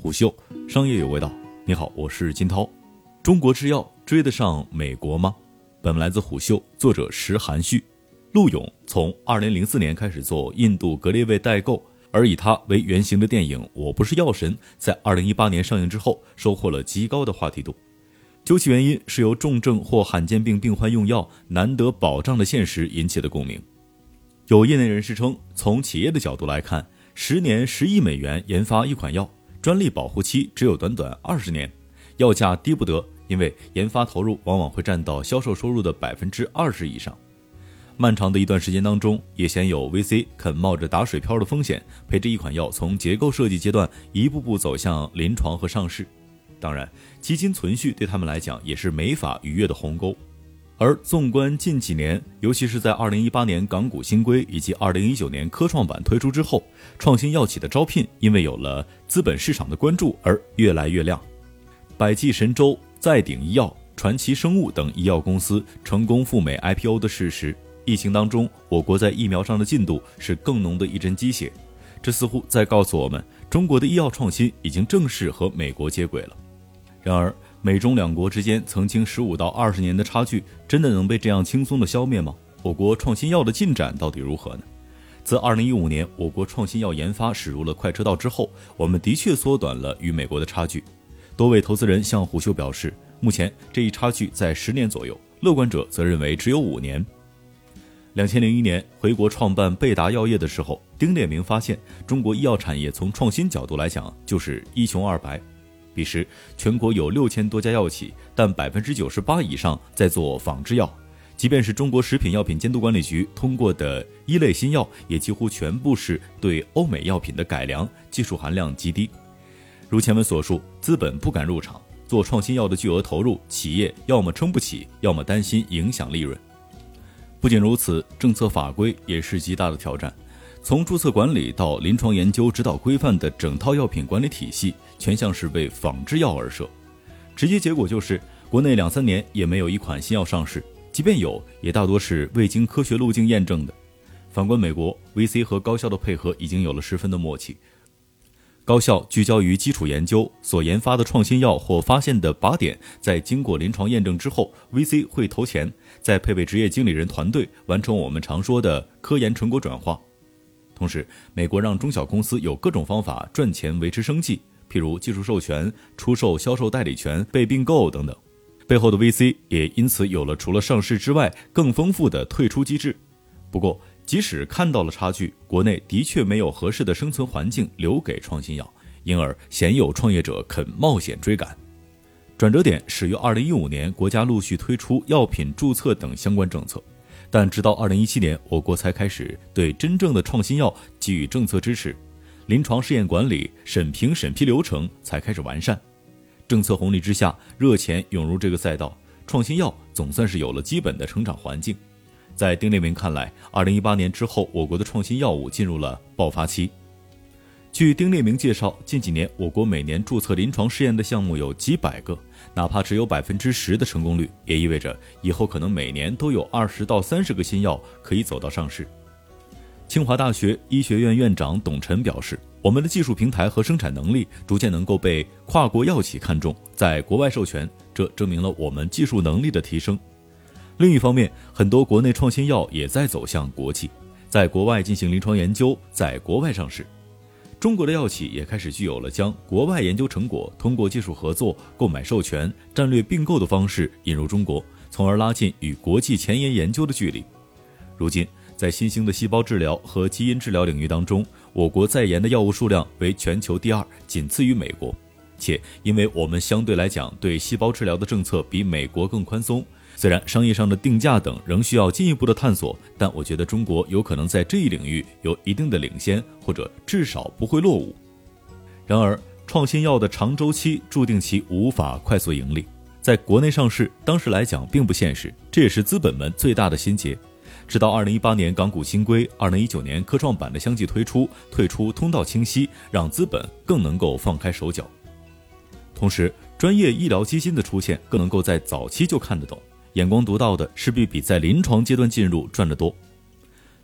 虎嗅商业有味道，你好，我是金涛。中国制药追得上美国吗？本文来自虎嗅，作者石含旭。陆勇从2004年开始做印度格列卫代购，而以他为原型的电影《我不是药神》在2018年上映之后，收获了极高的话题度。究其原因，是由重症或罕见病病患用药难得保障的现实引起的共鸣。有业内人士称，从企业的角度来看，十年十亿美元研发一款药。专利保护期只有短短二十年，药价低不得，因为研发投入往往会占到销售收入的百分之二十以上。漫长的一段时间当中，也鲜有 VC 肯冒着打水漂的风险，陪着一款药从结构设计阶段一步步走向临床和上市。当然，基金存续对他们来讲也是没法逾越的鸿沟。而纵观近几年，尤其是在二零一八年港股新规以及二零一九年科创板推出之后，创新药企的招聘因为有了资本市场的关注而越来越亮。百济神州、再鼎医药、传奇生物等医药公司成功赴美 IPO 的事实，疫情当中我国在疫苗上的进度是更浓的一针鸡血，这似乎在告诉我们，中国的医药创新已经正式和美国接轨了。然而，美中两国之间曾经十五到二十年的差距，真的能被这样轻松的消灭吗？我国创新药的进展到底如何呢？自二零一五年我国创新药研发驶入了快车道之后，我们的确缩短了与美国的差距。多位投资人向虎嗅表示，目前这一差距在十年左右，乐观者则认为只有五年。两千零一年回国创办贝达药业的时候，丁烈明发现，中国医药产业从创新角度来讲就是一穷二白。彼时，全国有六千多家药企，但百分之九十八以上在做仿制药。即便是中国食品药品监督管理局通过的一类新药，也几乎全部是对欧美药品的改良，技术含量极低。如前文所述，资本不敢入场做创新药的巨额投入，企业要么撑不起，要么担心影响利润。不仅如此，政策法规也是极大的挑战。从注册管理到临床研究指导规范的整套药品管理体系，全像是为仿制药而设，直接结果就是国内两三年也没有一款新药上市，即便有，也大多是未经科学路径验证的。反观美国，VC 和高校的配合已经有了十分的默契，高校聚焦于基础研究，所研发的创新药或发现的靶点，在经过临床验证之后，VC 会投钱，再配备职业经理人团队，完成我们常说的科研成果转化。同时，美国让中小公司有各种方法赚钱维持生计，譬如技术授权、出售销售代理权、被并购等等。背后的 VC 也因此有了除了上市之外更丰富的退出机制。不过，即使看到了差距，国内的确没有合适的生存环境留给创新药，因而鲜有创业者肯冒险追赶。转折点始于2015年，国家陆续推出药品注册等相关政策。但直到二零一七年，我国才开始对真正的创新药给予政策支持，临床试验管理、审评审批流程才开始完善。政策红利之下，热钱涌入这个赛道，创新药总算是有了基本的成长环境。在丁立明看来，二零一八年之后，我国的创新药物进入了爆发期。据丁烈明介绍，近几年我国每年注册临床试验的项目有几百个，哪怕只有百分之十的成功率，也意味着以后可能每年都有二十到三十个新药可以走到上市。清华大学医学院院长董晨表示：“我们的技术平台和生产能力逐渐能够被跨国药企看中，在国外授权，这证明了我们技术能力的提升。另一方面，很多国内创新药也在走向国际，在国外进行临床研究，在国外上市。”中国的药企也开始具有了将国外研究成果通过技术合作、购买授权、战略并购的方式引入中国，从而拉近与国际前沿研究的距离。如今，在新兴的细胞治疗和基因治疗领域当中，我国在研的药物数量为全球第二，仅次于美国。且因为我们相对来讲对细胞治疗的政策比美国更宽松。虽然商业上的定价等仍需要进一步的探索，但我觉得中国有可能在这一领域有一定的领先，或者至少不会落伍。然而，创新药的长周期注定其无法快速盈利，在国内上市当时来讲并不现实，这也是资本们最大的心结。直到二零一八年港股新规、二零一九年科创板的相继推出，退出通道清晰，让资本更能够放开手脚。同时，专业医疗基金的出现更能够在早期就看得懂。眼光独到的势必比在临床阶段进入赚得多。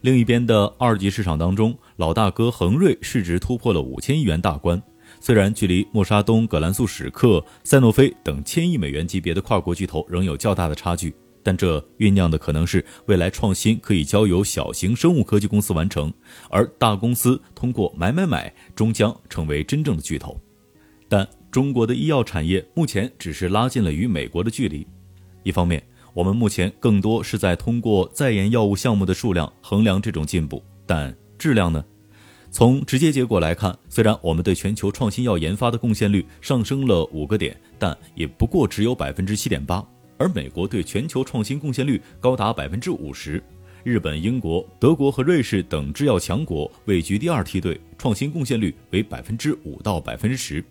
另一边的二级市场当中，老大哥恒瑞市值突破了五千亿元大关，虽然距离默沙东、葛兰素史克、赛诺菲等千亿美元级别的跨国巨头仍有较大的差距，但这酝酿的可能是未来创新可以交由小型生物科技公司完成，而大公司通过买买买终将成为真正的巨头。但中国的医药产业目前只是拉近了与美国的距离。一方面，我们目前更多是在通过在研药物项目的数量衡量这种进步，但质量呢？从直接结果来看，虽然我们对全球创新药研发的贡献率上升了五个点，但也不过只有百分之七点八。而美国对全球创新贡献率高达百分之五十，日本、英国、德国和瑞士等制药强国位居第二梯队，创新贡献率为百分之五到百分之十。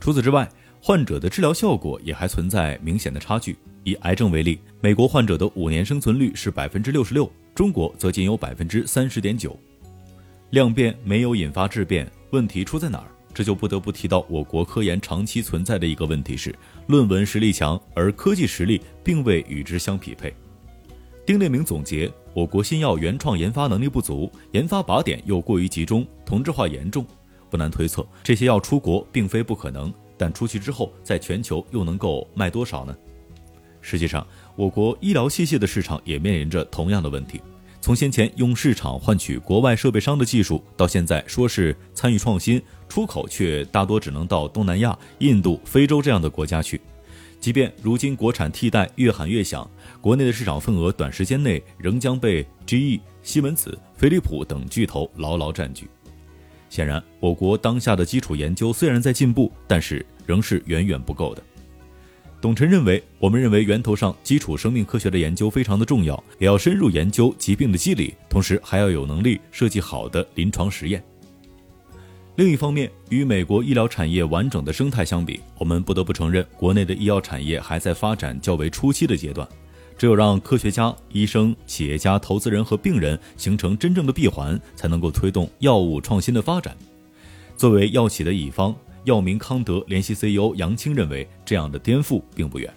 除此之外，患者的治疗效果也还存在明显的差距。以癌症为例，美国患者的五年生存率是百分之六十六，中国则仅有百分之三十点九。量变没有引发质变，问题出在哪儿？这就不得不提到我国科研长期存在的一个问题是，论文实力强，而科技实力并未与之相匹配。丁烈明总结，我国新药原创研发能力不足，研发靶点又过于集中，同质化严重。不难推测，这些药出国并非不可能，但出去之后，在全球又能够卖多少呢？实际上，我国医疗器械的市场也面临着同样的问题。从先前用市场换取国外设备商的技术，到现在说是参与创新，出口却大多只能到东南亚、印度、非洲这样的国家去。即便如今国产替代越喊越响，国内的市场份额短时间内仍将被 GE、西门子、飞利浦等巨头牢牢占据。显然，我国当下的基础研究虽然在进步，但是仍是远远不够的。董晨认为，我们认为源头上基础生命科学的研究非常的重要，也要深入研究疾病的机理，同时还要有能力设计好的临床实验。另一方面，与美国医疗产业完整的生态相比，我们不得不承认，国内的医药产业还在发展较为初期的阶段。只有让科学家、医生、企业家、投资人和病人形成真正的闭环，才能够推动药物创新的发展。作为药企的乙方。药明康德联席 CEO 杨青认为，这样的颠覆并不远。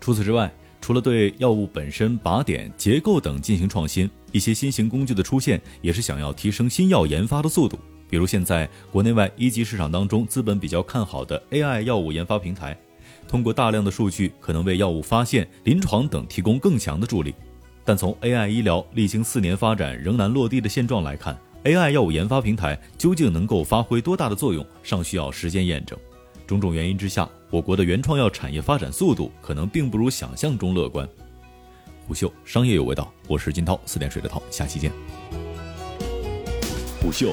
除此之外，除了对药物本身、靶点、结构等进行创新，一些新型工具的出现，也是想要提升新药研发的速度。比如，现在国内外一级市场当中，资本比较看好的 AI 药物研发平台，通过大量的数据，可能为药物发现、临床等提供更强的助力。但从 AI 医疗历经四年发展仍难落地的现状来看，AI 药物研发平台究竟能够发挥多大的作用，尚需要时间验证。种种原因之下，我国的原创药产业发展速度可能并不如想象中乐观。虎嗅商业有味道，我是金涛，四点水的涛，下期见。虎嗅